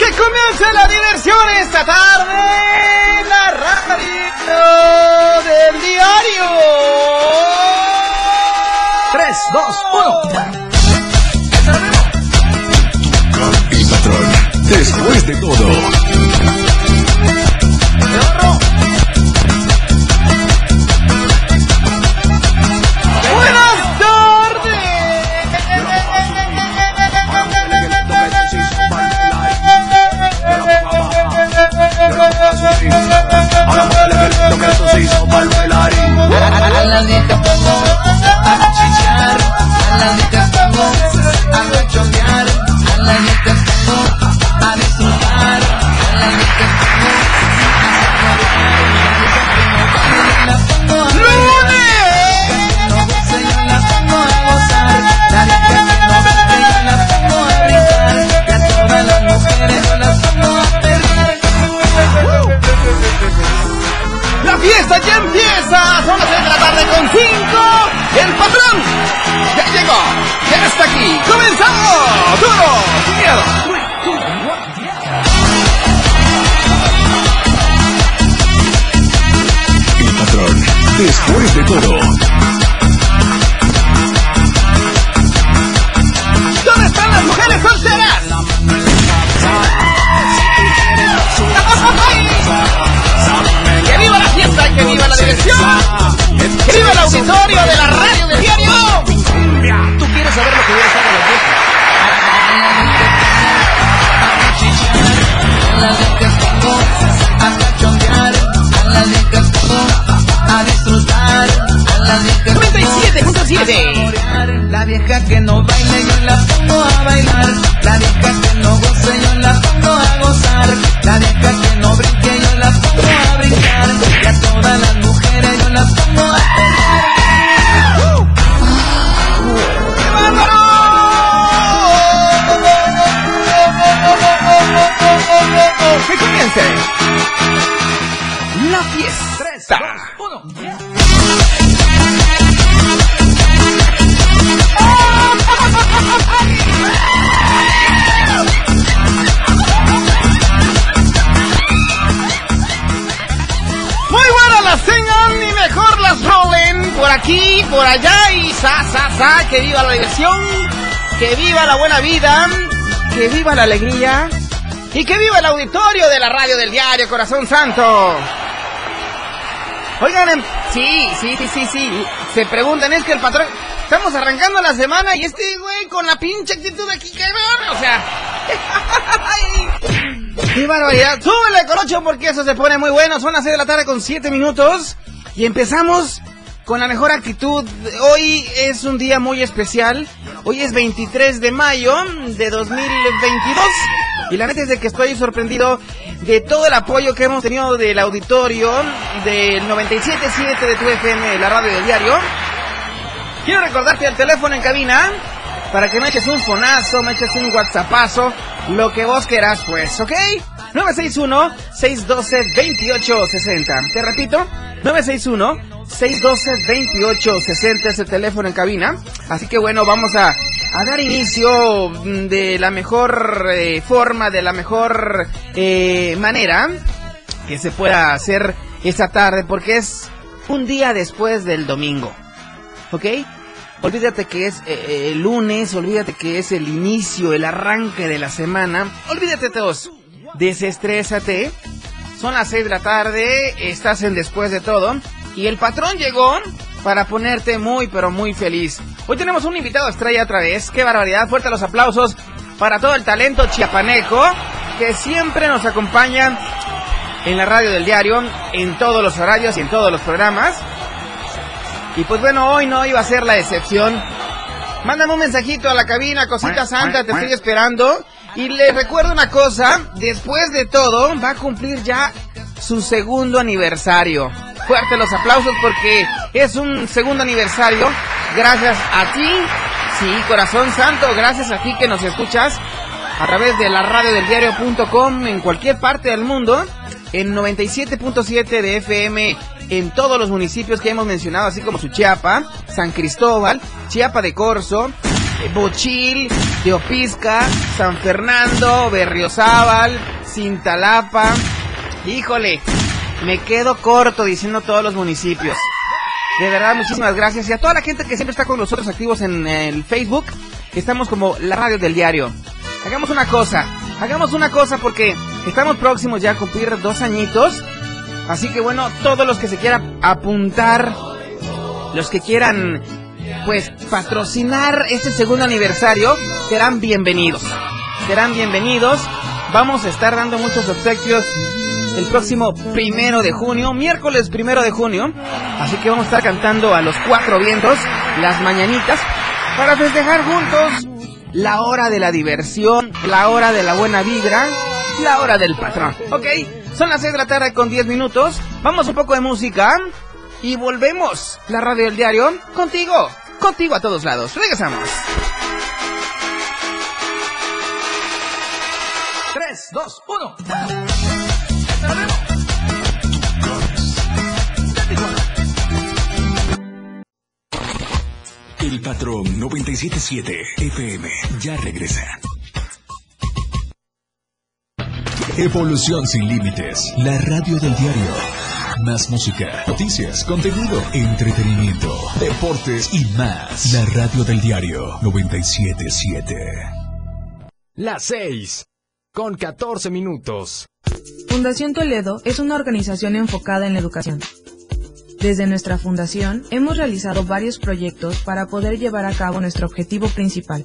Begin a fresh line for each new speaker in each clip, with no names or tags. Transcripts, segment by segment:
¡Que comience la diversión esta tarde! La radio del diario.
3, 2, 1.
El patrón, después de todo.
La
vida, que viva la alegría y que viva el auditorio de la radio del diario Corazón Santo. Oigan, em, sí, sí, sí, sí, sí, se preguntan, es que el patrón, estamos arrancando la semana y este güey con la pinche actitud aquí, que o sea... ¡Qué barbaridad! ¡Súbele, Corocho, porque eso se pone muy bueno! Son las 6 de la tarde con 7 minutos y empezamos con la mejor actitud. Hoy es un día muy especial. Hoy es 23 de mayo de 2022 y la neta es de que estoy sorprendido de todo el apoyo que hemos tenido del auditorio del 97.7 de tu FM, la radio del diario. Quiero recordarte el teléfono en cabina para que me eches un fonazo, me eches un whatsappazo, lo que vos querás pues, ¿ok? 961-612-2860. Te repito, 961-612-2860 es el teléfono en cabina. Así que bueno, vamos a, dar inicio mm, de la mejor eh, forma, de la mejor eh, manera que se pueda hacer esta tarde, porque es un día después del domingo. ¿Ok? Olvídate que es eh, el lunes, olvídate que es el inicio, el arranque de la semana. Olvídate todos. desestrésate. Son las 6 de la tarde, estás en después de todo. Y el patrón llegó para ponerte muy, pero muy feliz. Hoy tenemos un invitado estrella otra vez. Qué barbaridad. Fuerte los aplausos para todo el talento chiapaneco que siempre nos acompaña en la radio del diario, en todos los horarios y en todos los programas. Y pues bueno, hoy no iba a ser la excepción. Mándame un mensajito a la cabina, cosita santa, te estoy esperando. Y le recuerdo una cosa, después de todo, va a cumplir ya su segundo aniversario. Fuerte los aplausos porque es un segundo aniversario. Gracias a ti, sí, corazón santo, gracias a ti que nos escuchas a través de la radio del diario.com en cualquier parte del mundo, en 97.7 de FM en todos los municipios que hemos mencionado, así como Suchiapa, San Cristóbal, Chiapa de Corzo, eh, Bochil, Teopisca, San Fernando, Berriozábal, Cintalapa. Híjole, me quedo corto diciendo todos los municipios. De verdad, muchísimas gracias. Y a toda la gente que siempre está con nosotros activos en el Facebook, estamos como la radio del diario. Hagamos una cosa, hagamos una cosa porque estamos próximos ya a cumplir dos añitos Así que bueno, todos los que se quieran apuntar, los que quieran pues patrocinar este segundo aniversario, serán bienvenidos. Serán bienvenidos. Vamos a estar dando muchos obsequios el próximo primero de junio, miércoles primero de junio. Así que vamos a estar cantando a los cuatro vientos las mañanitas para festejar juntos la hora de la diversión, la hora de la buena vibra, la hora del patrón. ¿Ok? Son las 6 de la tarde con 10 minutos. Vamos un poco de música y volvemos. La radio del diario contigo, contigo a todos lados. Regresamos. 3, 2, 1.
El patrón 977 FM ya regresa. Evolución sin límites. La radio del diario. Más música, noticias, contenido, entretenimiento, deportes y más. La radio del diario 977.
Las 6. Con 14 minutos.
Fundación Toledo es una organización enfocada en la educación desde nuestra fundación hemos realizado varios proyectos para poder llevar a cabo nuestro objetivo principal,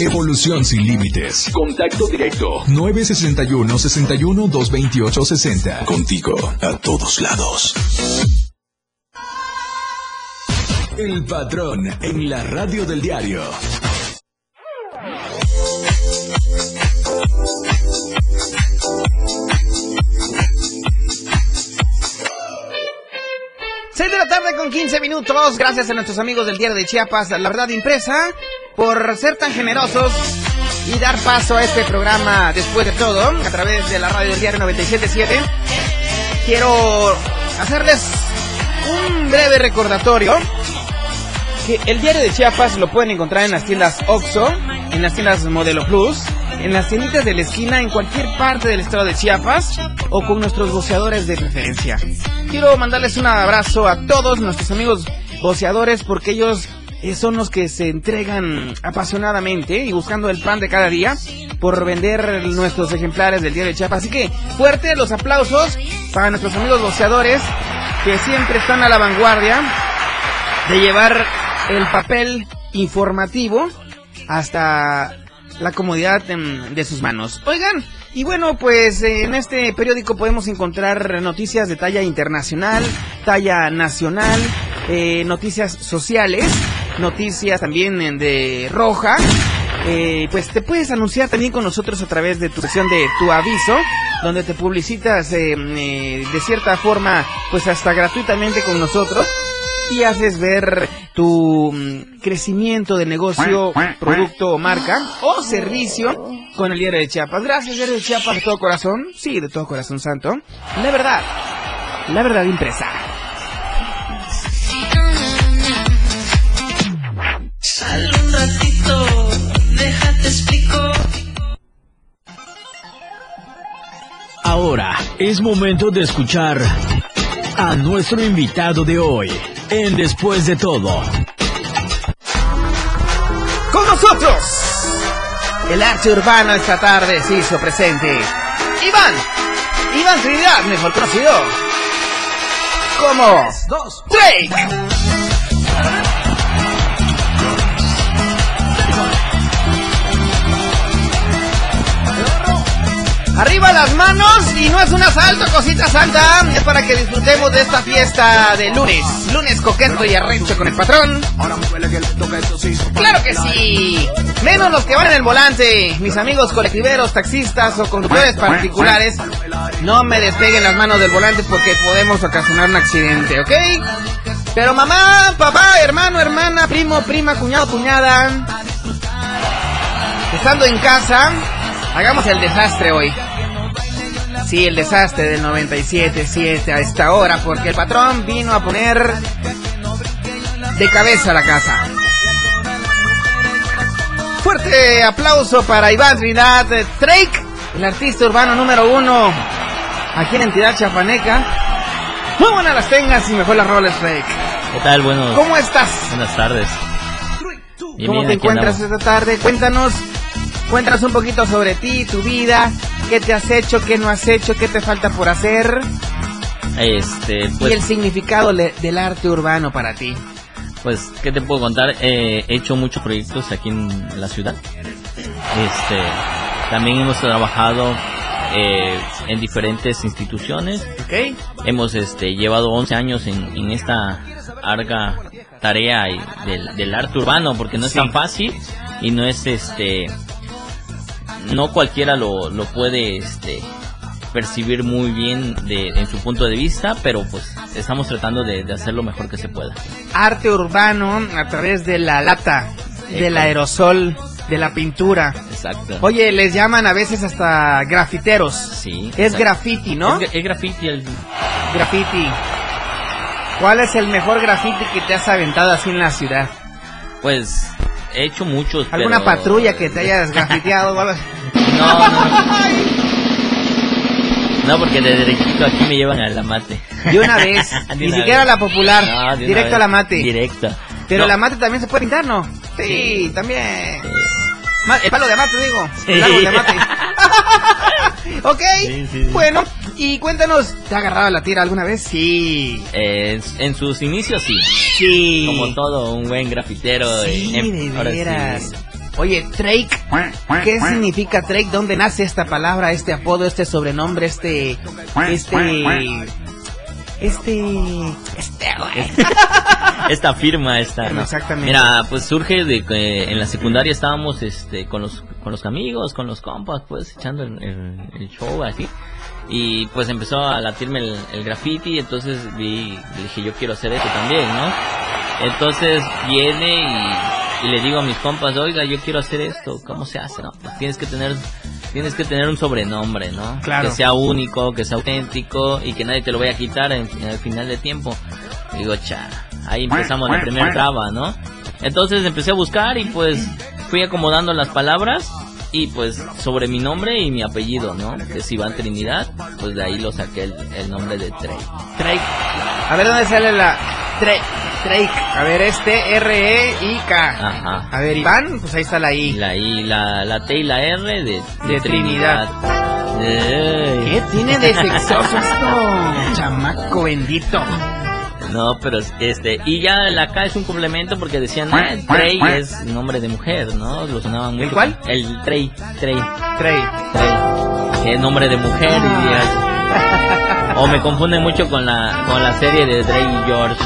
Evolución sin límites. Contacto directo. 961 61 228 60. Contigo a todos lados. El patrón en la radio del diario.
6 de la tarde con 15 minutos. Gracias a nuestros amigos del Diario de Chiapas, La Verdad Impresa, por ser tan generosos y dar paso a este programa después de todo, a través de la radio Diario 977. Quiero hacerles un breve recordatorio que el Diario de Chiapas lo pueden encontrar en las tiendas OXO, en las tiendas Modelo Plus, en las tienditas de la esquina en cualquier parte del estado de Chiapas o con nuestros boceadores de preferencia. Quiero mandarles un abrazo a todos nuestros amigos boceadores porque ellos son los que se entregan apasionadamente y buscando el pan de cada día por vender nuestros ejemplares del día de Chiapas. Así que fuerte los aplausos para nuestros amigos boceadores que siempre están a la vanguardia de llevar el papel informativo hasta la comodidad de, sus manos. Oigan, y bueno, pues en este periódico podemos encontrar noticias de talla internacional, talla nacional, eh, noticias sociales, noticias también de roja. Eh, pues te puedes anunciar también con nosotros a través de tu sección de tu aviso, donde te publicitas eh, de cierta forma, pues hasta gratuitamente con nosotros y haces ver tu mm, crecimiento de negocio, producto o marca o servicio con el diario de Chiapas. Gracias, diario de Chiapas, de todo corazón. Sí, de todo corazón santo. La verdad, la verdad impresa.
Explico.
Ahora es momento de escuchar a nuestro invitado de hoy en Después de todo.
Con nosotros, el arte urbano esta tarde se hizo presente. Iván, Iván Trinidad, mejor conocido como Drake. Arriba las manos y no es un asalto, cosita santa. Es para que disfrutemos de esta fiesta de lunes. Lunes coqueto y arrecho con el patrón. Claro que sí. Menos los que van en el volante. Mis amigos colectiveros, taxistas o conductores particulares. No me despeguen las manos del volante porque podemos ocasionar un accidente, ¿ok? Pero mamá, papá, hermano, hermana, primo, prima, cuñado, cuñada. Estando en casa, hagamos el desastre hoy. Sí, el desastre del 97-7 a esta hora, porque el patrón vino a poner de cabeza la casa. Fuerte aplauso para Iván Trinidad Drake, el artista urbano número uno aquí en Entidad Chapaneca. Muy buenas las tengas y mejor las roles, Drake.
¿Qué tal? Buenos,
¿Cómo estás?
buenas tardes.
¿Cómo
bien,
te encuentras
andamos.
esta tarde? Cuéntanos, cuéntanos un poquito sobre ti, tu vida, qué te has hecho, qué no has hecho, qué te falta por hacer
Este,
y el
pues,
significado le- del arte urbano para ti.
pues, ¿qué te puedo contar? Eh, he hecho muchos proyectos aquí en la ciudad. Este, también hemos trabajado eh, en diferentes instituciones.
¿Ok?
Hemos este, llevado 11 años en, en esta larga tarea del, del arte urbano, porque no es
Sí.
tan fácil y no es este. No cualquiera lo, lo puede este, percibir muy bien de, en su punto de vista, pero pues estamos tratando de, de hacer lo mejor que se pueda.
Arte urbano a través de la lata, del aerosol, de la pintura.
Exacto.
Oye, les llaman a veces hasta grafiteros.
Sí.
Es
exacto.
graffiti, ¿no?
Es, es graffiti. el-
Graffiti. ¿Cuál es el mejor graffiti que te has aventado así en la ciudad?
pues he hecho muchos.
¿Alguna
pero-
patrulla que te hayas grafiteado? o algo?
No, no. No, porque de derechito aquí me llevan a la mate.
De una vez,
De
ni
una
siquiera
vez.
la popular,
No,
directo
vez.
a la mate.
Directo.
Pero
No,
la mate también se puede pintar, ¿no? Sí, también. Ma- El palo de amate, digo.
Sí.
El árbol de amate. ok,
Sí, sí, sí.
bueno, y cuéntanos, ¿te ha agarrado la tira alguna vez? Sí.
eh, en sus inicios sí.
Sí.
Como todo un buen grafitero.
Sí,
eh,
de
sí.
veras. Oye, Drake, ¿qué significa Drake? ¿Dónde nace esta palabra, este apodo, este sobrenombre, este... Este... Este... Este.
Esta firma, esta. ¿no?
Exactamente.
Mira, pues surge de que en la secundaria estábamos este con los con los amigos, con los compas, pues echando el, el- el show así. Y pues empezó a latirme el, el graffiti, entonces vi, dije yo quiero hacer eso también, ¿no? Entonces viene y, y le digo a mis compas, oiga, yo quiero hacer esto, ¿cómo se hace? No, pues tienes que tener, tienes que tener un sobrenombre, ¿no?
Claro.
Que sea único, que sea auténtico y que nadie te lo vaya a quitar en, en el final de tiempo. Digo, cha, ahí empezamos la primera traba, ¿no? Entonces empecé a buscar y pues fui acomodando las palabras y pues sobre mi nombre y mi apellido, ¿no? Que es Iván Trinidad, pues de ahí lo saqué el, el nombre de Trey.
Drake. A ver dónde sale la Drake. Drake. A ver, este R E I K.
Ajá.
A ver, Iván, pues ahí está la I.
La I, la, la T y la R de, de,
De Trinidad. ¿Qué tiene de sexoso esto? Chamaco bendito.
No, pero es- este, y ya la K es un complemento porque decían, ah, Trey es nombre de mujer, ¿no? Lo sonaban mucho.
cuál?
El Trey, Trey,
Drake.
Trey. Que es nombre de mujer. y O me confunden mucho con la, con la serie de Drake y George.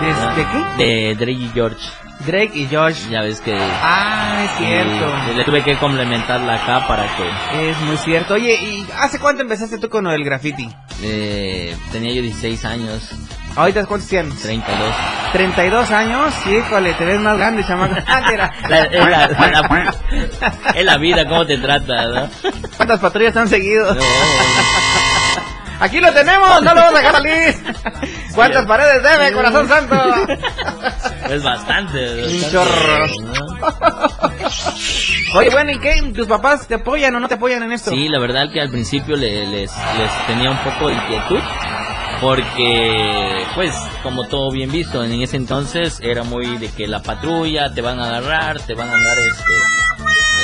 ¿De, de qué?
De Drake y George.
Drake y Josh.
Ya ves que
Ah, es cierto.
le tuve que complementar la K para que
Es muy cierto. Oye, ¿y hace cuánto empezaste tú con del graffiti?
eh, tenía yo 16 años.
¿Ahorita cuántos tienes?
32.
32 años, híjole, te ves más grande, chamaco. Ah.
La- es, la, la- es la vida, cómo te trata, ¿no?
¿Cuántas patrullas han seguido?
No,
Aquí lo tenemos, no lo vamos a dejar salir. ¿Cuántas paredes debe, corazón santo?
es bastante.
Un chorro.
¿no?
Oye, bueno, ¿y qué? ¿Tus papás te apoyan o no te apoyan en esto?
Sí, la verdad que al principio le- les, les tenía un poco de inquietud. Porque, pues, como todo bien visto, en ese entonces era muy de que la patrulla te van a agarrar, te van a andar este,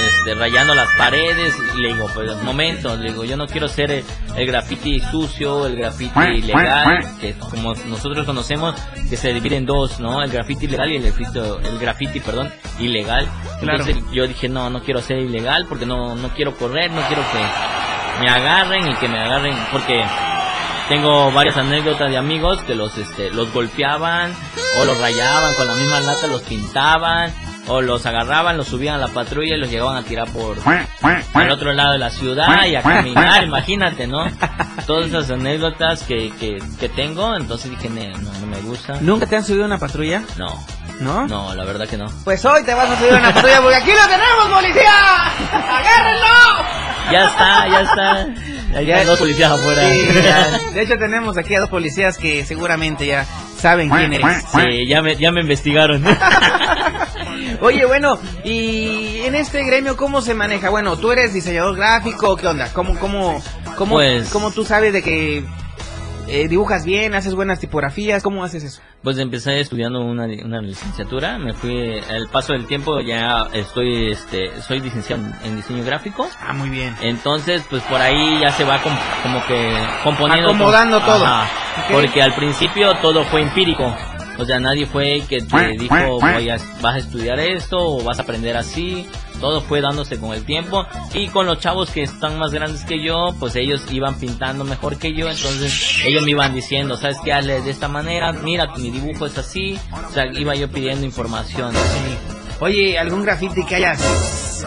este, rayando las paredes. Y le digo, pues, momento, le digo, yo no quiero ser el, el graffiti sucio, el graffiti ilegal, que como nosotros conocemos, que se divide en dos, ¿no? El graffiti ilegal y el graffiti, el graffiti perdón, ilegal.
Claro.
Entonces yo dije, no, no quiero ser ilegal porque no, no quiero correr, no quiero que me agarren y que me agarren porque tengo varias anécdotas de amigos que los este los golpeaban o los rayaban con la misma lata los pintaban o los agarraban los subían a la patrulla y los llevaban a tirar por al otro lado de la ciudad y a caminar imagínate no todas esas anécdotas que, que, que tengo entonces dije "Ne, no no me gusta
¿Nunca te han subido a una patrulla?
no
¿No?
no la verdad que no
Pues hoy te vas a subir a una patrulla porque aquí lo tenemos, policía. ¡Agárrenlo!
ya está ya está
Ya-
están dos policías afuera
Sí, ya. De hecho, tenemos aquí a dos policías que seguramente ya saben quién eres.
Sí, ya me, ya me investigaron.
Oye, bueno, y en este gremio, ¿cómo se maneja? Bueno, tú eres diseñador gráfico, ¿qué onda? ¿Cómo, cómo, cómo,
Pues-
cómo tú sabes de que eh, dibujas bien, haces buenas tipografías? ¿Cómo haces eso?
Pues empecé estudiando una, una licenciatura, me fui, al paso del tiempo ya estoy, este, soy licenciado en, en diseño gráfico.
Ah, muy bien.
Entonces, pues por ahí ya se va com- como que componiendo.
Acomodando todo.
Ajá. Porque al principio todo fue empírico. O sea, nadie fue que te dijo, voy a, vas a estudiar esto o vas a aprender así. Todo fue dándose con el tiempo. Y con los chavos que están más grandes que yo, pues ellos iban pintando mejor que yo. Entonces ellos me iban diciendo, ¿sabes qué? Hazle de esta manera. Mira, mi dibujo es así. O sea, iba yo pidiendo información.
Oye, ¿algún graffiti que hayas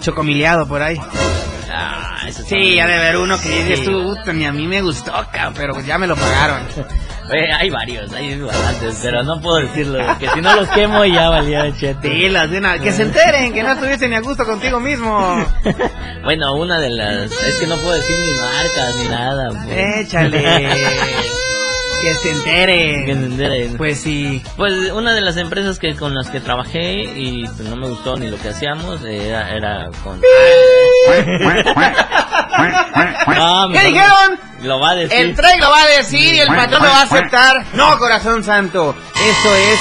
chocomiliado por ahí?
Ah, eso
Sí, ya de ver uno que dices
Sí.
tú, "Puta, ni a mí me gustó, cabrón, pero ya me lo pagaron.
Eh, hay varios, hay bastantes, pero no puedo decirlo, porque si no los quemo ya valía chete.
Dilas de una, que se enteren, que no estuviese ni a gusto contigo mismo.
bueno, una de las, es que no puedo decir ni marcas ni nada. pues.
Échale. que se
Que
enteren.
enteren.
Pues sí.
Pues una de las empresas que con las que trabajé y pues, no me gustó ni lo que hacíamos era, era con... No,
¿Qué dijeron?
Lo va a decir.
El tren lo va a decir y el patrón lo va a aceptar. No, corazón santo. Esto es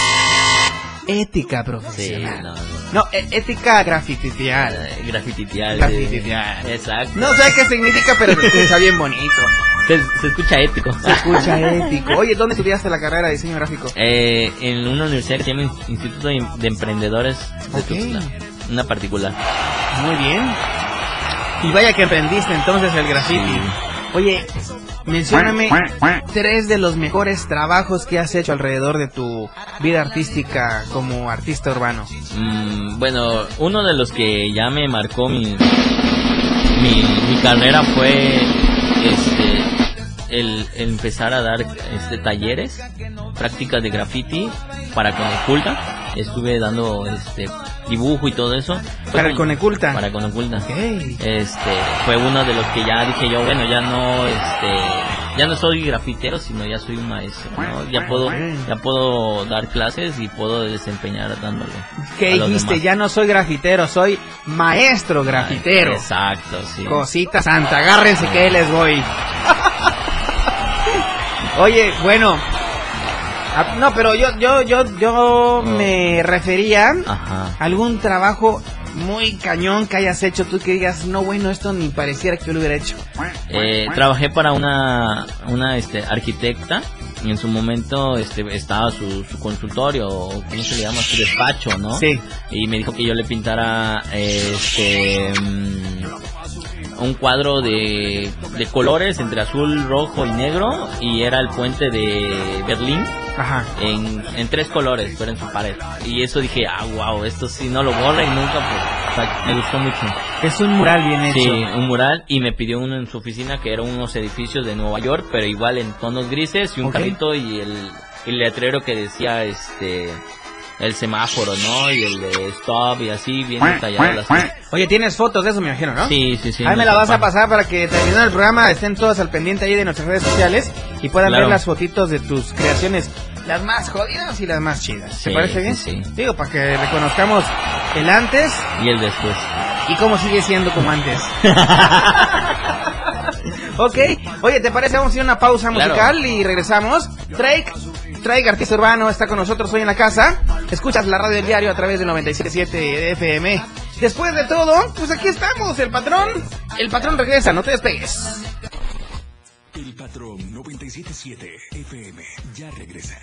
ética
Sí,
profesional.
no, no.
No, e- ética grafititial.
Eh. Grafititear. sí. Exacto.
No sé qué significa, pero se escucha bien bonito.
Se, se escucha épico.
Se escucha ético. Oye, ¿dónde estudiaste la carrera de diseño gráfico?
Eh, en una universidad que se llama Instituto de de Emprendedores de
Ok.
Tuxtla. Una particular.
Muy bien. Y vaya que aprendiste entonces el graffiti.
Sí.
Oye, mencióname tres de los mejores trabajos que has hecho alrededor de tu vida artística como artista urbano.
Mm, bueno, uno de los que ya me marcó mi, mi, mi carrera fue el, el empezar a dar este talleres, prácticas de graffiti para Coneculta. Estuve dando este dibujo y todo eso. Fue
Para Coneculta.
Para Coneculta. Este, fue uno de los que ya dije yo, bueno, ya no, este, ya no soy grafitero, sino ya soy un maestro, ¿no? Ya puedo, ya puedo dar clases y puedo desempeñar dándole.
¿Qué dijiste? Ya no soy grafitero, soy maestro grafitero.
Exacto, sí.
Cosita santa, agárrense que les voy. Oye, bueno. ah, No, pero yo, yo, yo, yo me refería
Ajá.
a algún trabajo muy cañón que hayas hecho tú que digas, no, bueno, esto ni pareciera que yo lo hubiera hecho.
Eh, trabajé para una, una, este, arquitecta. Y en su momento, este, estaba su, su consultorio, o ¿cómo se le llama? Su despacho, ¿no?
Sí.
y me dijo que yo le pintara este mm, un cuadro de, de colores entre azul, rojo y negro y era el puente de Berlín
Ajá.
en, en tres colores, pero en su pared. Y eso dije, ah, wow, esto sí no lo borra y nunca, pues, o sea, me gustó mucho.
Es un mural bien hecho.
Sí, un mural y me pidió uno en su oficina que eran unos edificios de Nueva York, pero igual en tonos grises y un
Ok.
carrito y el, el letrero que decía este el semáforo, ¿no? Y el de stop y así, bien detalladas las cosas.
Oye, tienes fotos de eso, me imagino, ¿no?
Sí, sí, sí.
Ahí me la vas a pasar para que terminando el programa estén todos al pendiente ahí de nuestras redes sociales y puedan
Claro.
ver las fotitos de tus creaciones, las más jodidas y las más chidas. ¿Te
Sí,
parece bien?
sí, sí.
Digo, para que reconozcamos el antes
Y el después.
y cómo sigue siendo como antes. ok, oye, ¿te parece? Vamos a ir a una pausa
Claro.
musical y regresamos. Drake, Drake, artista urbano, está con nosotros hoy en la casa. Escuchas la radio del diario a través del 97.7 FM. Después de todo, pues aquí estamos, el patrón. El patrón regresa, no te despegues.
El patrón 977 FM ya regresa.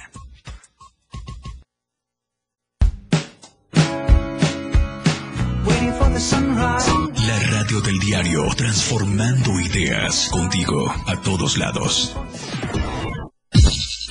La radio del diario, transformando ideas contigo a todos lados.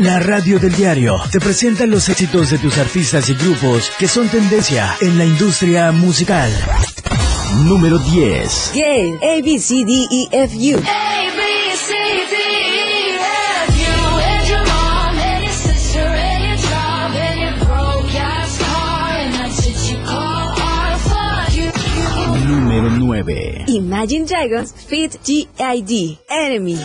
La radio del diario te presenta los éxitos de tus artistas y grupos que son tendencia en la industria musical. Número 10.
Gay. A, B, C, D, E, F, U.
Número 9.
Imagine Dragons Fit G.I.D. Enemy.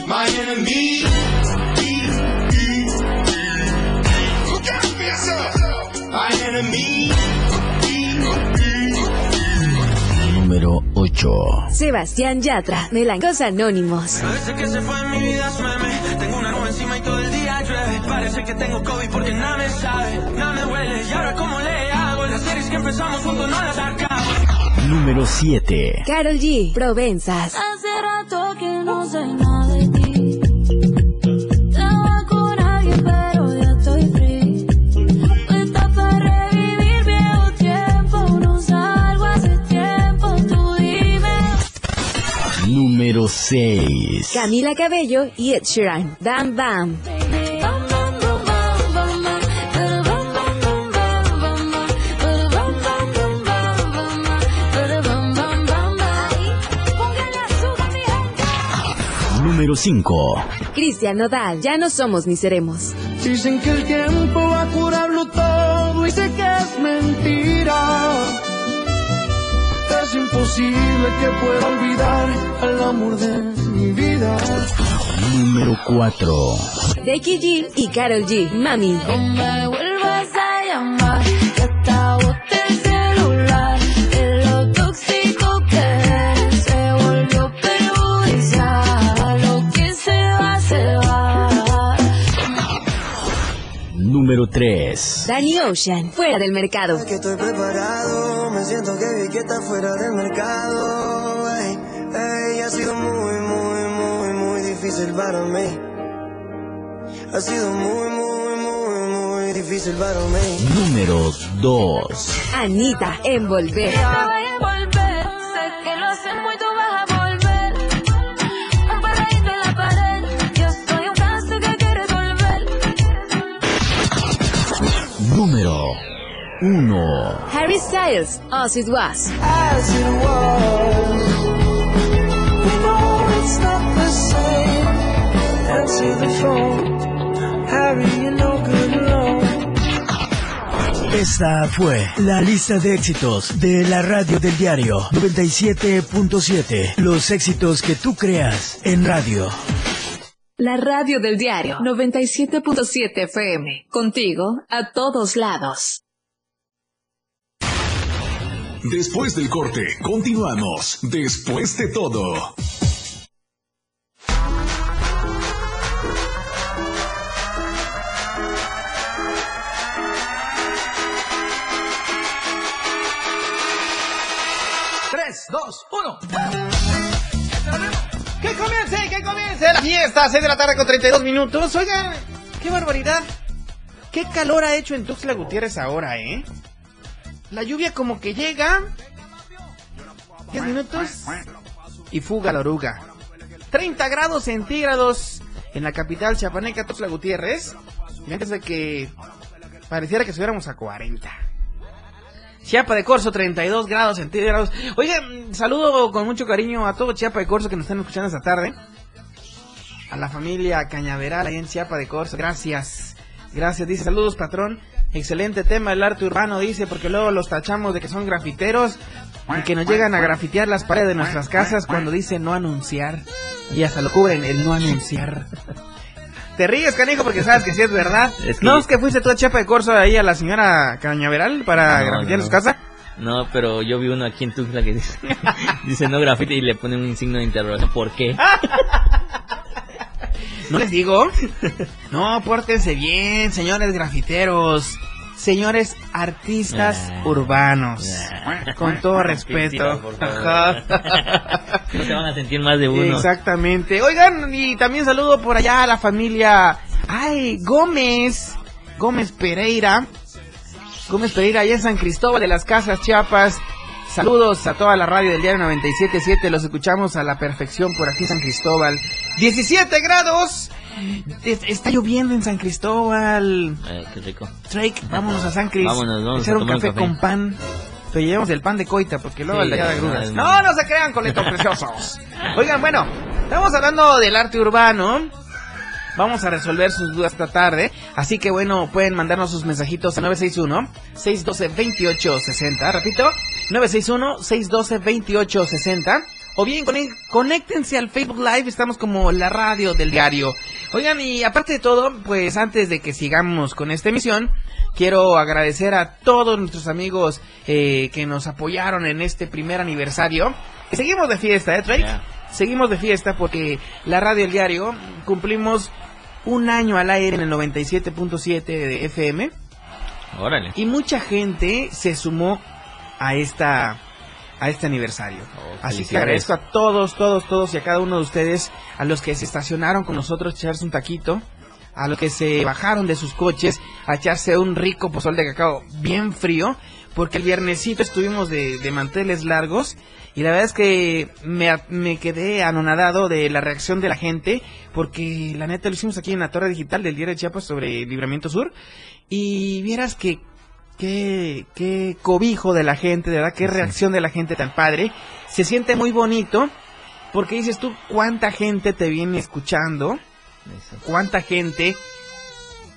Número 8.
Sebastián Yatra. Melancos Anónimos.
Desde que se fue en mi vida sueme Tengo una nube encima y todo el día llueve Parece que tengo COVID porque nada me sabe Nada me huele y ahora cómo le hago Las series que empezamos juntos no las acabo
Número 7.
Carol G. Provenzas.
Hace rato que no sé nada de ti.
Número 6.
Camila Cabello y Ed Sheeran. Bam Bam.
Número 5.
Cristian Nodal. Ya no somos ni seremos.
Dicen que el tiempo va a curarlo todo Y sé que es mentira Es imposible que pueda olvidar Al amor de mi vida
Número 4.
Becky G y Carol G. Mami.
Número 3.
Danny Ocean. Fuera del mercado.
Que estoy preparado, me siento que vi que está fuera del mercado
ha sido muy, muy, muy, muy difícil para mí. Ha sido muy, muy, muy, muy difícil para mí.
Número 2.
Anita, envolver.
Número 1.
Harry Styles, As It Was.
As it was. No, it's not the same. Answer the phone. Harry, you're no good alone.
Esta fue la lista de éxitos de la radio del diario 97.7. Los éxitos que tú creas en radio.
La radio del diario 97.7 FM. Contigo a todos lados.
Después del corte, continuamos. Después de todo.
Tres, dos, uno. ¡Que comience, que comience la fiesta! 6 de la tarde con 32 minutos. Oigan, qué barbaridad. Qué calor ha hecho en Tuxtla Gutiérrez ahora, ¿eh? La lluvia como que llega. 10 minutos. Y fuga la oruga. 30 grados centígrados en la capital chiapaneca, Tuxtla Gutiérrez. Y antes de que pareciera que estuviéramos a 40. Chiapa de Corzo, 32 grados centígrados. Oigan, saludo con mucho cariño a todo Chiapa de Corzo que nos están escuchando esta tarde. A la familia Cañaveral ahí en Chiapa de Corzo. Gracias. Gracias. Dice, saludos, patrón. Excelente tema el arte urbano, dice, porque luego los tachamos de que son grafiteros y que nos llegan a grafitear las paredes de nuestras casas cuando dice no anunciar. Y hasta lo cubren el no anunciar. Te ríes, canijo, porque sabes que sí es verdad.
Es que-
¿No es que fuiste tú a Chiapa de Corzo ahí a la señora Cañaveral para
No,
grafitear
no.
su casa?
No, pero yo vi uno aquí en Tuxtla que dice, dice no grafite y le pone un signo de interrogación. ¿Por qué?
¿No les digo? No, pórtense bien, señores grafiteros. Señores artistas urbanos. Con todo respeto.
No te van a sentir más de uno.
Exactamente. Oigan, y también saludo por allá a la familia. Ay, Gómez. Gómez Pereira. Gómez Pereira, allá en San Cristóbal de las Casas, Chiapas. Saludos a toda la radio del diario 97.7. Los escuchamos a la perfección por aquí, San Cristóbal. 17 grados. Es- Está lloviendo en San Cristóbal.
Eh, qué rico.
Drake, vámonos a San Cris.
Vámonos, vamos
Echar
a tomar un
café, con pan. Pero llevamos el pan de coita, porque luego
Sí,
de
ya,
grudas. No, no se crean, coletos preciosos. Oigan, bueno, estamos hablando del arte urbano. Vamos a resolver sus dudas esta tarde. Así que bueno, pueden mandarnos sus mensajitos a 961-612-2860. Repito, 961-612-2860. O bien, conéctense al Facebook Live. Estamos como la radio del diario. Oigan, y aparte de todo, pues antes de que sigamos con esta emisión, quiero agradecer a todos nuestros amigos eh, que nos apoyaron en este primer aniversario. Y seguimos de fiesta, ¿eh, Drake? Seguimos de fiesta porque la radio del diario cumplimos un año al aire en el 97.7 de FM
Órale.
y mucha gente se sumó a esta a este aniversario. Así que
Oh,
agradezco a todos, todos, todos y a cada uno de ustedes, a los que se estacionaron con nosotros a echarse un taquito, a los que se bajaron de sus coches a echarse un rico pozol de cacao bien frío, porque el viernesito estuvimos de, de manteles largos y la verdad es que me, me quedé anonadado de la reacción de la gente, porque la neta lo hicimos aquí en la torre digital del diario de Chiapas sobre Libramiento Sur y vieras que qué, qué cobijo de la gente, de verdad, qué reacción de la gente tan padre. Se siente muy bonito porque dices tú cuánta gente te viene escuchando, cuánta gente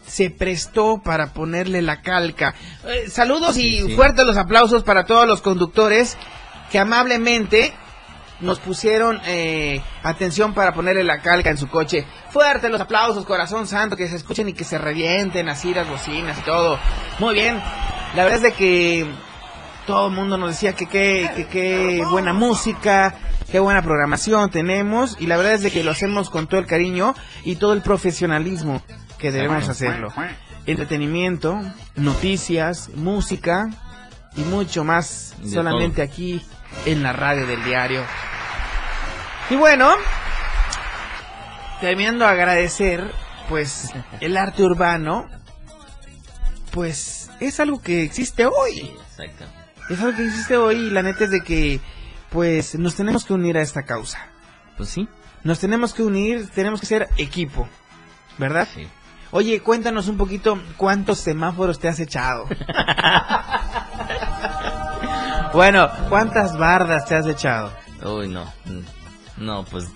se prestó para ponerle la calca. Eh, saludos y
sí.
fuertes los aplausos para todos los conductores que amablemente nos pusieron eh, atención para ponerle la calca en su coche. Fuerte los aplausos, corazón santo, que se escuchen y que se revienten así las bocinas y todo. Muy bien. La verdad es de que todo el mundo nos decía que qué que, qué buena música, qué buena programación tenemos y la verdad es de que lo hacemos con todo el cariño y todo el profesionalismo que debemos hacerlo. Entretenimiento, noticias, música y mucho más solamente aquí en la radio del diario. Y bueno, terminando de agradecer, pues el arte urbano, pues es algo que existe hoy.
Exacto.
Es algo que existe hoy y la neta es de que, pues nos tenemos que unir a esta causa.
Pues sí.
Nos tenemos que unir, tenemos que ser equipo, ¿verdad?
Sí.
Oye, cuéntanos un poquito cuántos semáforos te has echado. bueno, ¿cuántas bardas te has echado?
Uy, no. No, pues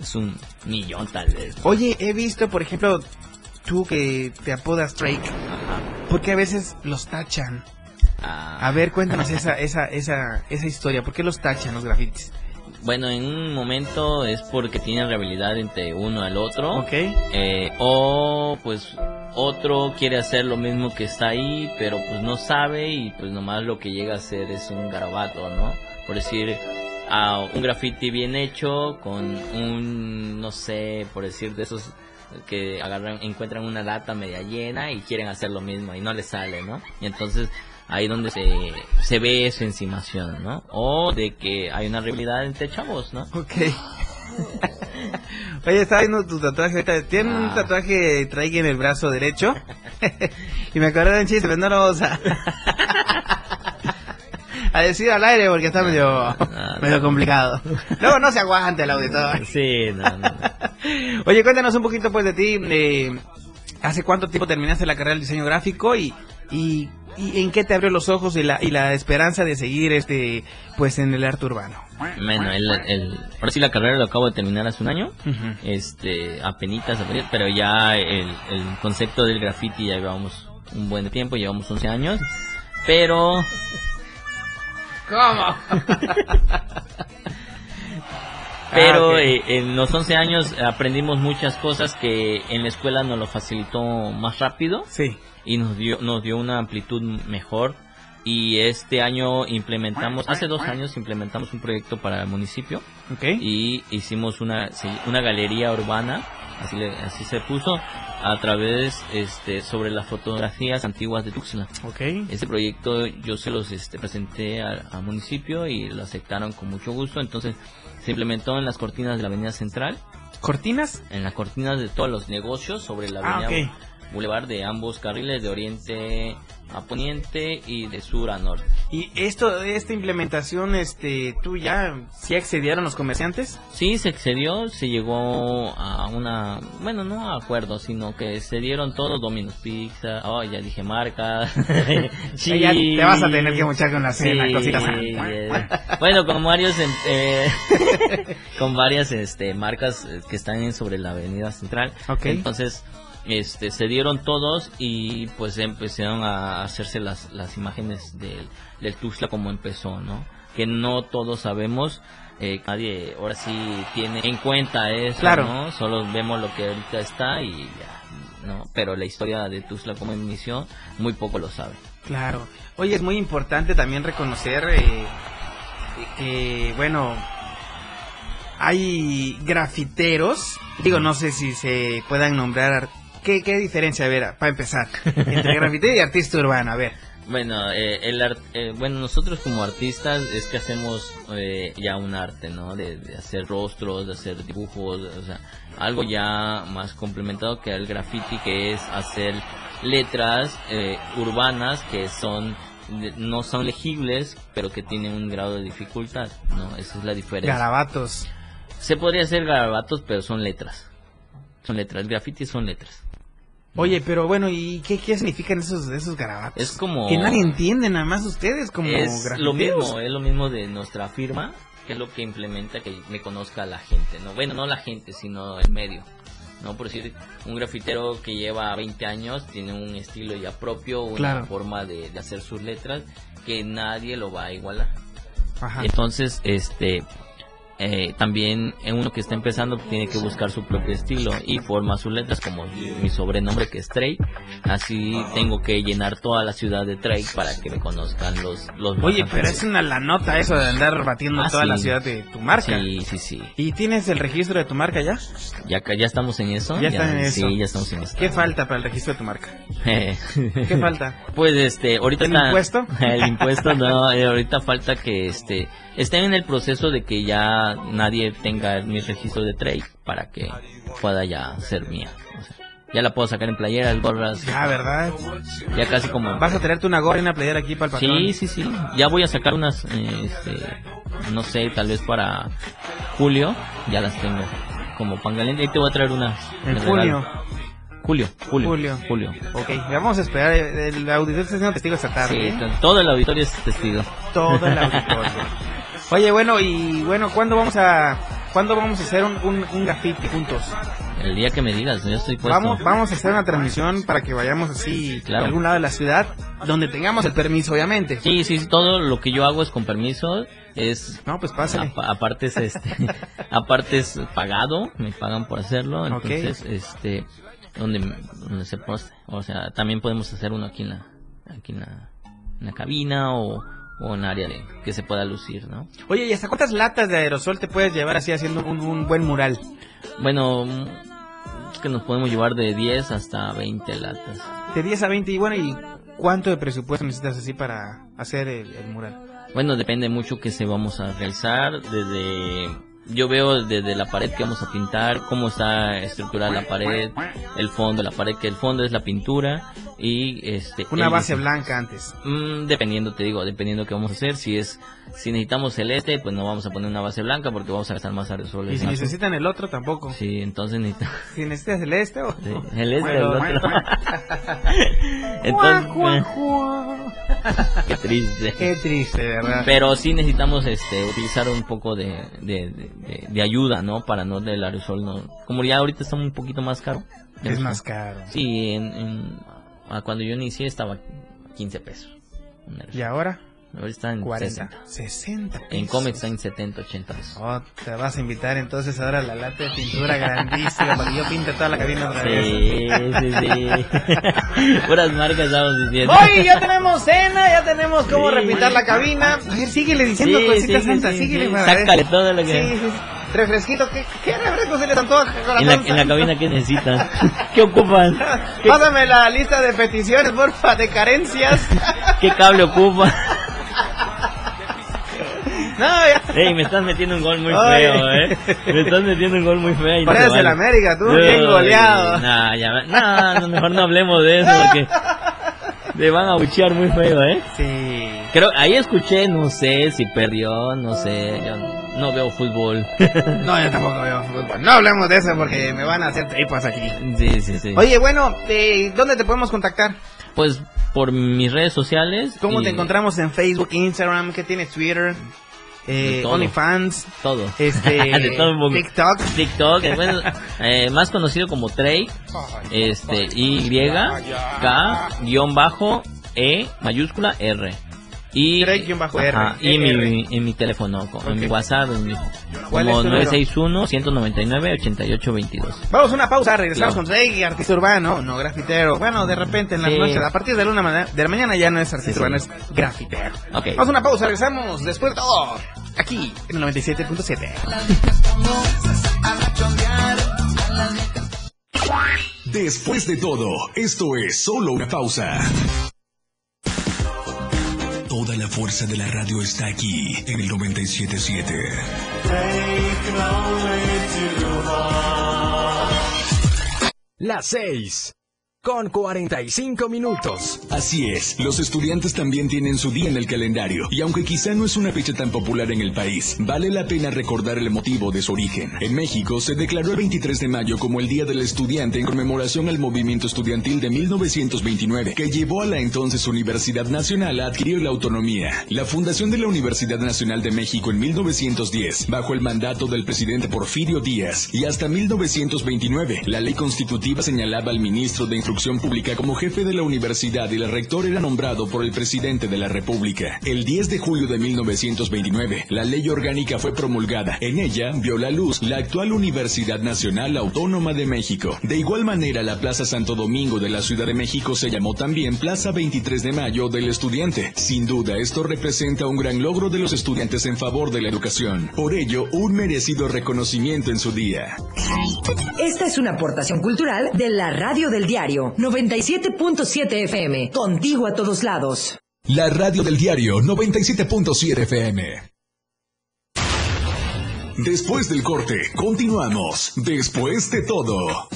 es un millón tal vez. ¿no?
Oye, he visto, por ejemplo, tú que te apodas Drake, porque a veces los tachan.
Ah,
A ver, cuéntanos esa, esa, esa, esa historia. ¿Por qué los tachan los grafitis?
Bueno, en un momento es porque tienen rivalidad entre uno al otro.
Ok.
Eh, o pues otro quiere hacer lo mismo que está ahí, pero pues no sabe y pues nomás lo que llega a hacer es un garabato, ¿no? Por decir, a un graffiti bien hecho con un, no sé, por decir de esos que agarran, encuentran una lata media llena y quieren hacer lo mismo y no les sale, ¿no? Y entonces ahí donde se, se ve esa encimación, ¿no? O de que hay una rivalidad entre chavos, ¿no?
Ok. Oye, estaba viendo tu tatuaje. Tiene un
Ah.
tatuaje Drake en el brazo derecho. y me acordé de un chiste, pero no lo vamos a... a decir al aire porque está medio, medio complicado. Luego no se aguante el auditor.
Sí, no, no, no.
Oye, cuéntanos un poquito pues de ti. eh, ¿Hace cuánto tiempo terminaste la carrera del diseño gráfico y, y, y en qué te abrió los ojos y la, y la esperanza de seguir este pues en el arte urbano?
Bueno, el, el, ahora sí la carrera lo acabo de terminar hace un año,
Ujú.
este, apenitas, apenitas, pero ya el, el concepto del graffiti ya llevamos un buen tiempo, llevamos 11 años, pero
¿Cómo?
pero
Ah, ok.
eh, en los 11 años aprendimos muchas cosas que en la escuela nos lo facilitó más rápido
Sí.
y nos dio nos dio una amplitud mejor y este año implementamos hace dos años implementamos un proyecto para el municipio
Ok.
y hicimos una una galería urbana así le- así se puso a través este sobre las fotografías antiguas de Tuxtla
Ok.
este proyecto yo se los este, presenté al municipio y lo aceptaron con mucho gusto entonces se implementó en las cortinas de la avenida central
¿Cortinas?
en las cortinas de todos los negocios sobre la
Ah,
avenida. Boulevard de ambos carriles de oriente a poniente y de sur a norte.
¿Y esto, esta implementación, este, tú ya, sí accedieron los comerciantes?
Sí, se excedió, se llegó a una, bueno, no a acuerdo, sino que se dieron todos Domino's Pizza, oh, ya dije marca.
Sí, ya te vas a tener que mochar con la cena, cositas.
eh, bueno, con varios, eh, con varias, este, marcas eh, que están sobre la avenida central.
Ok.
Entonces, este, se dieron todos y pues empezaron a hacerse las, las imágenes del, del Tuxtla como empezó, ¿no? Que no todos sabemos, eh, nadie ahora sí tiene en cuenta eso,
Claro.
¿no? Solo vemos lo que ahorita está y ya, ¿no? Pero la historia de Tuxtla como inició, muy poco lo sabe.
Claro. Oye, es muy importante también reconocer eh, que, bueno, hay grafiteros, digo, no sé si se puedan nombrar, ¿qué, qué diferencia, a ver, para empezar, entre grafitero y artista urbano? A ver.
Bueno, eh, el art- eh, bueno, nosotros como artistas es que hacemos eh, ya un arte, ¿no? De, de hacer rostros, de hacer dibujos, o sea, algo ya más complementado que el graffiti, que es hacer letras eh, urbanas que son de- no son legibles, pero que tienen un grado de dificultad, ¿no? Esa es la diferencia.
Garabatos.
Se podría hacer garabatos, pero son letras. Son letras, graffiti son letras.
Oye, pero bueno, ¿y qué, qué significan esos, esos garabatos?
Es como...
Que nadie entiende, nada más ustedes como
es
grafiteros.
lo mismo, es lo mismo de nuestra firma, que es lo que implementa que me conozca la gente, ¿no? Bueno, no la gente, sino el medio. ¿no? Por decir, un grafitero que lleva 20 años tiene un estilo ya propio, una
Claro.
forma de, de hacer sus letras que nadie lo va a igualar.
Ajá.
Entonces, este, eh, también uno que está empezando tiene que buscar su propio estilo y forma sus letras como mi sobrenombre que es Trey. Así tengo que llenar toda la ciudad de Trey para que me conozcan los los
Oye, pero es una la nota eso de andar batiendo
Ah,
toda
sí.
la ciudad de tu marca.
Sí, sí, sí.
¿Y tienes el registro de tu marca ya?
Ya ya estamos en eso.
Ya están en eso.
Sí, ya estamos en eso.
¿Qué falta para el registro de tu marca?
¿Qué
¿Qué falta?
Pues este, ahorita
¿El
está-
impuesto?
El impuesto no, eh, ahorita falta que este estén en el proceso de que ya nadie tenga mi registro de trade para que pueda ya ser mía. O sea, ya la puedo sacar en playeras, gorras.
Ya, ¿verdad?
Ya casi como...
Vas a traerte una gorra y una playera aquí para el patrón.
Sí, sí, sí. Ya voy a sacar unas, este, no sé, tal vez para julio. Ya las tengo como pangaliente. Y te voy a traer unas.
En junio.
Julio, julio,
Julio.
julio.
Ok, vamos a esperar. El auditor está siendo testigo esta tarde.
Sí,
¿eh?
todo el auditorio es testigo.
Todo el auditorio. Oye, bueno, y bueno, ¿cuándo vamos a cuándo vamos a hacer un, un, un graffiti juntos?
El día que me digas, yo estoy puesto.
Vamos, vamos a hacer una transmisión para que vayamos así
Claro.
a algún lado de la ciudad, donde tengamos el permiso, obviamente.
Sí, sí, sí, todo lo que yo hago es con permiso, es...
No, pues pásale.
apa- aparte es este, aparte es pagado, me pagan por hacerlo, entonces, este, donde, donde se poste, o sea, también podemos hacer uno aquí en la, aquí en la, en la cabina o, o en área de, que se pueda lucir, ¿no?
Oye, ¿y hasta cuántas latas de aerosol te puedes llevar así haciendo un, un buen mural?
Bueno, es que nos podemos llevar de 10 hasta 20 latas.
De 10 a 20 y bueno, ¿y cuánto de presupuesto necesitas así para hacer el, el mural?
Bueno, depende mucho que se vamos a realizar. Desde yo veo desde la pared que vamos a pintar, cómo está estructurada la pared, el fondo de la pared, que el fondo es la pintura y este
Una base blanca antes.
Mm, dependiendo, te digo, dependiendo qué vamos a hacer. Si es si necesitamos celeste, pues no vamos a poner una base blanca porque vamos a gastar más aerosoles.
Y si necesitan el otro, tampoco.
Sí, entonces necesitamos
Si necesitas el este o...
el este
Bueno,
el otro. Entonces, qué triste.
Qué triste, ¿verdad?
Pero sí necesitamos este utilizar un poco de, de, de- de- de ayuda, ¿no? Para no del aerosol, ¿no? Como ya ahorita está un poquito más caro.
Es más caro.
Sí, en, en- cuando yo inicié estaba 15 pesos.
¿Y ahora?
Ahora está en
40.
60.
60
En
pesos.
Comex está en 70, 80 pesos.
Oh, te vas a invitar entonces ahora a la lata de pintura grandísima para que yo pinte toda la cabina otra vez.
Sí, sí, sí. Puras marcas estamos diciendo.
Oye, ya tenemos cena, ya tenemos cómo
Sí.
repintar la cabina. A ver, síguele diciendo
Sí,
cositas
sí,
santas,
sí,
síguele.
Sácale todo lo que-
Sí, sí. Refresquito, ¿qué, qué refresco se les antoja?
En la, en la cabina, ¿qué necesitan? ¿Qué ocupan? ¿Qué,
Pásame la lista de peticiones, porfa, de carencias.
qué cable ocupan?
No.
Ey, me estás metiendo un gol muy feo, eh. Me estás metiendo un gol muy feo. y no
Pareces
se
el. América, tú, bien goleado.
Nah, ya, no, no, mejor no hablemos de eso porque le van a buchear muy feo, eh.
Sí.
Creo, ahí escuché, no sé si perdió, no sé, yo no veo fútbol.
No, yo tampoco veo fútbol. No hablemos de eso porque me van a hacer tripas aquí.
Sí, sí, sí.
Oye, bueno, eh, ¿dónde te podemos contactar?
Pues por mis redes sociales.
¿Cómo
y
te encontramos en Facebook, Instagram? ¿Qué tienes Twitter? Eh,
todo.
OnlyFans.
Todo.
Este,
De todo.
TikTok.
TikTok, eh, bueno, eh, más conocido como Trey, este, Y, K, guion bajo, E, mayúscula, R. Y,
bajo R,
ajá, y mi, en mi teléfono, con- en mi. WhatsApp, en mi-
¿Cuál es
como
tu número?
961-199-8822.
Vamos a una pausa, regresamos
Claro.
con Trey, artista urbano, no grafitero. Bueno, de repente en las
Sí.
noches, a partir de la una de la mañana ya no es artista
Sí, sí.
urbano, es grafitero.
Ok.
Vamos a una pausa, regresamos después de todo, aquí en el 97.7.
Después de todo, esto es solo una pausa. Toda la fuerza de la radio está aquí en el 977.
Las 6 con 45 minutos.
Así es, los estudiantes también tienen su día en el calendario, y aunque quizá no es una fecha tan popular en el país, vale la pena recordar el motivo de su origen. En México se declaró el 23 de mayo como el Día del Estudiante en conmemoración al movimiento estudiantil de 1929, que llevó a la entonces Universidad Nacional a adquirir la autonomía. La fundación de la Universidad Nacional de México en 1910, bajo el mandato del presidente Porfirio Díaz, y hasta 1929, la ley constitutiva señalaba al ministro de Instrucción Pública como jefe de la universidad y el rector era nombrado por el presidente de la República. El 10 de julio de 1929, la ley orgánica fue promulgada. En ella vio la luz la actual Universidad Nacional Autónoma de México. De igual manera, la Plaza Santo Domingo de la Ciudad de México se llamó también Plaza 23 de Mayo del Estudiante. Sin duda, esto representa un gran logro de los estudiantes en favor de la educación. Por ello, un merecido reconocimiento en su día.
Esta es una aportación cultural de la Radio del Diario 97.7 FM. Contigo a todos lados.
La radio del diario 97.7 FM. Después del corte, continuamos. Después de todo.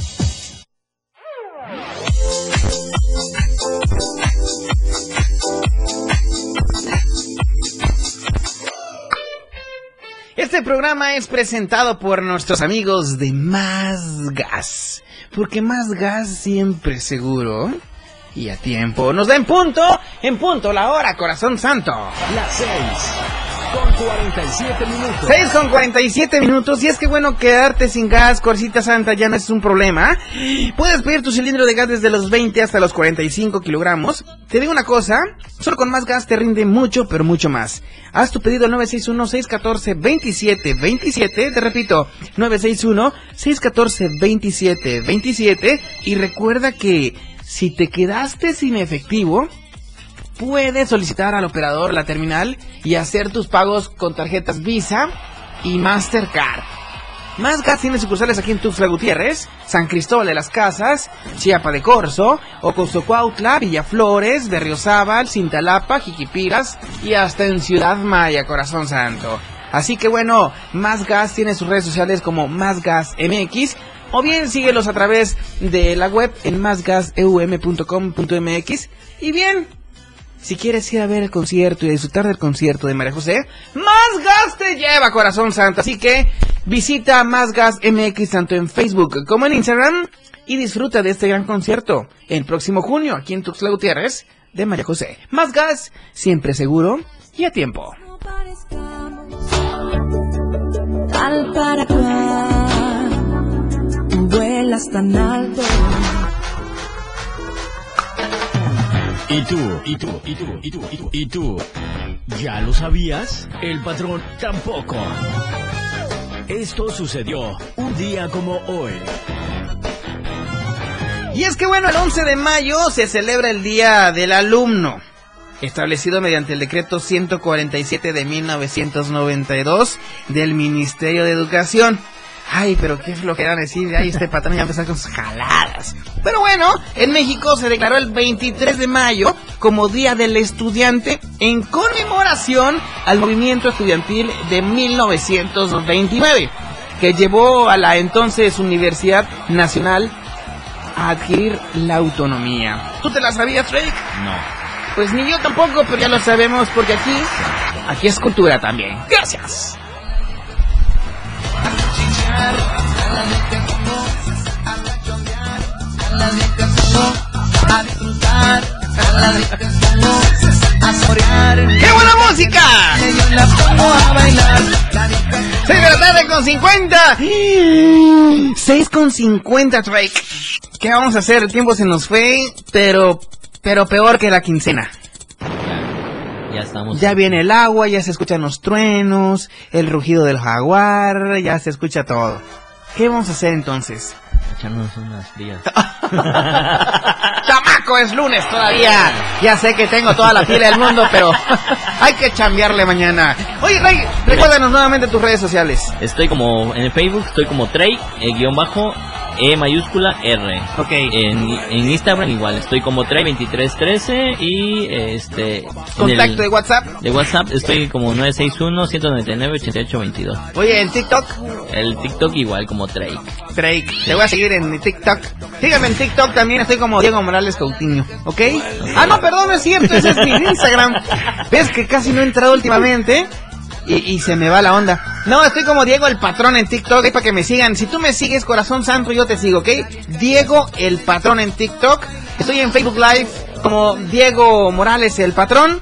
Este programa es presentado por nuestros amigos de Más Gas. Porque Más Gas siempre seguro y a tiempo. Nos da en punto, en punto la hora, corazón santo.
Las 6 con 47 minutos.
6 con 47 minutos. Y es que bueno, quedarte sin gas, Corsita Santa, ya no es un problema. Puedes pedir tu cilindro de gas desde los 20 hasta los 45 kilogramos. Te digo una cosa, solo con más gas te rinde mucho, pero mucho más. Haz tu pedido al 961-614-2727. Te repito, 961-614-2727. Y recuerda que si te quedaste sin efectivo, puedes solicitar al operador la terminal y hacer tus pagos con tarjetas Visa y Mastercard. Más Gas tiene sucursales aquí en Tuxtla Gutiérrez, San Cristóbal de las Casas, Chiapa de Corzo, Ocosocuautla, Villaflores, Berriozábal, Cintalapa, Jiquipiras y hasta en Ciudad Maya, Corazón Santo. Así que bueno, Más Gas tiene sus redes sociales como Más Gas MX o bien síguelos a través de la web en másgaseum.com.mx y bien, si quieres ir a ver el concierto y disfrutar del concierto de María José, Más Gas te lleva, corazón santo. Así que visita Más Gas MX tanto en Facebook como en Instagram y disfruta de este gran concierto el próximo junio aquí en Tuxtla Gutiérrez de María José. Más Gas, siempre seguro y a tiempo.
Tal para cual vuelas tan alto.
¿Y tú? ¿Y tú? ¿Y tú? ¿Y tú? ¿Y tú? ¿Y tú? ¿Ya lo sabías? El patrón tampoco. Esto sucedió un día como hoy.
Y es que bueno, el 11 de mayo se celebra el Día del Alumno, establecido mediante el decreto 147 de 1992 del Ministerio de Educación. Ay, pero qué flojera decir, ay, este patrón ya empezó con sus jaladas. Pero bueno, en México se declaró el 23 de mayo como Día del Estudiante en conmemoración al movimiento estudiantil de 1929, que llevó a la entonces Universidad Nacional a adquirir la autonomía. ¿Tú te la sabías, Drake?
No.
Pues ni yo tampoco, pero ya lo sabemos porque aquí, aquí es cultura también. Gracias.
A disfrutar, a la a sorear.
¡Qué buena música!
Yo la pongo a bailar.
6 de la tarde con 50. 6 con 50, Drake. ¿Qué vamos a hacer? El tiempo se nos fue, pero, pero peor que la quincena.
Ya estamos.
Ya viene el agua, ya se escuchan los truenos, el rugido del jaguar, ya se escucha todo. ¿Qué vamos a hacer entonces?
Echarnos unas frías.
¡Chamaco! Es lunes todavía. Ya sé que tengo toda la pila del mundo, pero hay que chambearle mañana. Oye, Rey, recuérdanos nuevamente tus redes sociales.
Estoy como en el Facebook, estoy como Trey, eh, guion bajo, E mayúscula R.
Ok.
En, en Instagram igual, estoy como Trey2313 y este...
Contacto
el-
de WhatsApp.
De WhatsApp estoy como 961-199-8822.
Oye, en TikTok,
El TikTok igual como Trey.
Drake. Te voy a seguir en TikTok. Sígueme en TikTok también, estoy como Diego Morales Coutinho, ¿ok? Ah, no, perdón, no es cierto, ese es mi Instagram. Ves que casi no he entrado últimamente y, se me va la onda. No, estoy como Diego el Patrón en TikTok, es para que me sigan. Si tú me sigues, corazón santo, yo te sigo, ¿ok? Diego el Patrón en TikTok. Estoy en Facebook Live como Diego Morales el Patrón.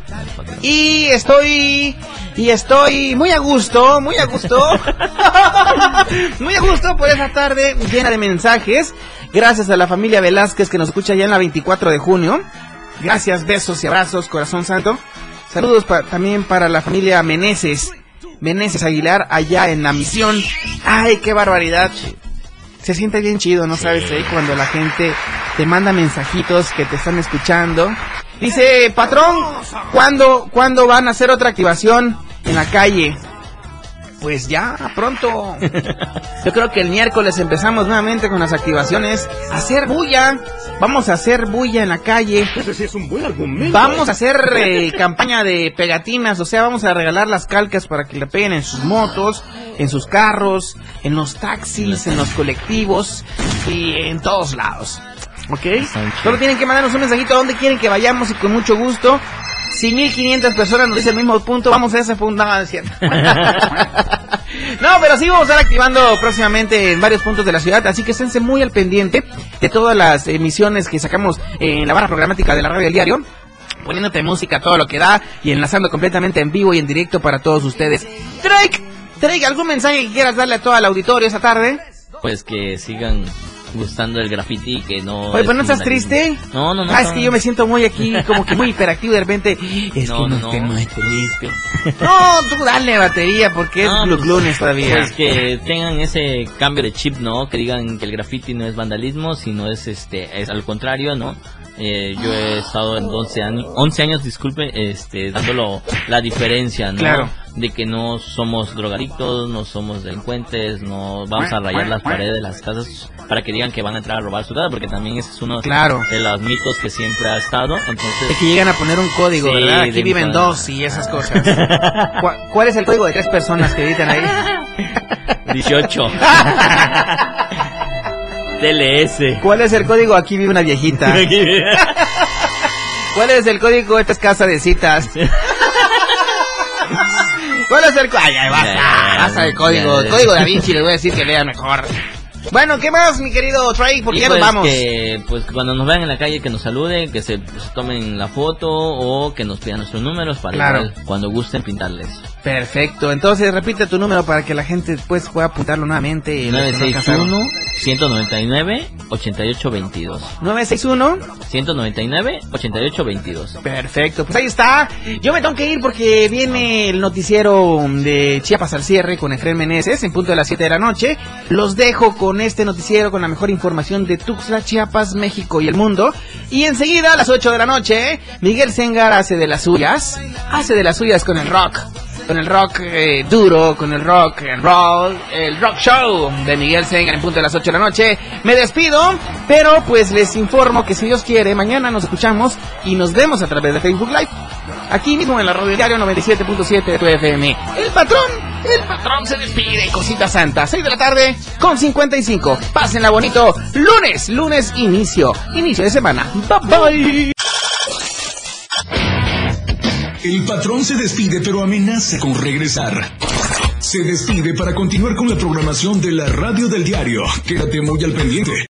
Y estoy... Y estoy muy a gusto, muy a gusto. muy a gusto por esa tarde llena de mensajes. Gracias a la familia Velázquez que nos escucha ya en la 24 de junio. Gracias, besos y abrazos, corazón santo. Saludos pa- también para la familia Meneses. Meneses Aguilar allá en la misión. Ay, qué barbaridad. Se siente bien chido, ¿no sabes? Ahí cuando la gente te manda mensajitos que te están escuchando. Dice, patrón, ¿cuándo, ¿cuándo van a hacer otra activación en la calle? Pues ya pronto. Yo creo que el miércoles empezamos nuevamente con las activaciones. Hacer bulla. Vamos a hacer bulla en la calle.
Ese sí es un buen argumento.
Vamos a hacer eh, campaña de pegatinas, o sea, vamos a regalar las calcas para que le peguen en sus motos, en sus carros, en los taxis, en los colectivos y en todos lados. ¿Ok? Solo tienen que mandarnos un mensajito a donde quieren que vayamos y con mucho gusto. Si 1500 personas nos dicen el mismo punto, vamos a ese punto. No, es cierto. No, pero sí vamos a estar activando próximamente en varios puntos de la ciudad, así que esténse muy al pendiente de todas las emisiones que sacamos en la barra programática de la radio del diario poniéndote música todo lo que da y enlazando completamente en vivo y en directo para todos ustedes. Drake, Drake, ¿algún mensaje que quieras darle a todo el auditorio esta tarde?
Pues que sigan gustando el graffiti que no
Oye,
es
pues no estás triste.
no no no
Ah, es que yo me siento muy aquí, como que muy hiperactivo de repente. Es
No,
que no,
no,
esté
no.
muy triste. No, tú dale batería porque es
No,
glu
pues,
todavía.
Pues que tengan ese cambio de chip, ¿no? Que digan que el graffiti no es vandalismo, sino es este, es al contrario, ¿no? Eh, yo he estado en 11 años, 11 años, disculpe, este, dándolo la diferencia, ¿no?
Claro.
De que no somos drogadictos, no somos delincuentes, no vamos a rayar las paredes de las casas para que digan que van a entrar a robar su casa, porque también ese es uno
Claro.
de los mitos que siempre ha estado. Entonces,
Es que llegan a poner un código,
Sí,
¿verdad? Aquí viven dos y esas cosas. ¿Cuál, cuál es el código de tres personas que editan ahí?
18. TLS.
¿Cuál es el código? Aquí vive una viejita. ¿Cuál es el código? Esta es casa de citas. ¿Cuál es el código? Ay, ay, basta. Basta el código.
ya.
Código da Vinci, les voy a decir que lean mejor. Bueno, ¿qué más, mi querido Trey? Porque
Y
ya
pues
nos vamos.
Que, pues cuando nos vean en la calle que nos saluden, que se, tomen la foto o que nos pidan nuestros números para
Claro.
igual, cuando gusten pintarles.
Perfecto. Entonces, repite tu número para que la gente después pueda apuntarlo nuevamente. y los que no alcanzaron.
961 199 8822.
961
199 8822.
Perfecto, pues ahí está. Yo me tengo que ir porque viene el noticiero de Chiapas al cierre con Efraín Meneses en punto de las 7 de la noche. Los dejo con este noticiero con la mejor información de Tuxtla, Chiapas, México y el mundo. Y enseguida a las 8 de la noche, Miguel Sengar hace de las suyas. Hace de las suyas con el rock. Con el rock eh, duro, con el rock and roll, el rock show de Miguel Sengar en punto de las 8 de la noche. Me despido, pero pues les informo que si Dios quiere, mañana nos escuchamos y nos vemos a través de Facebook Live. Aquí mismo en la radio diario 97.7 de tu FM. El patrón, el patrón se despide, cosita santa. 6 de la tarde con 55. Pásenla bonito. Lunes, lunes inicio. Inicio de semana. Bye bye.
El patrón se despide pero amenaza con regresar. Se despide para continuar con la programación de la radio del diario. Quédate muy al pendiente.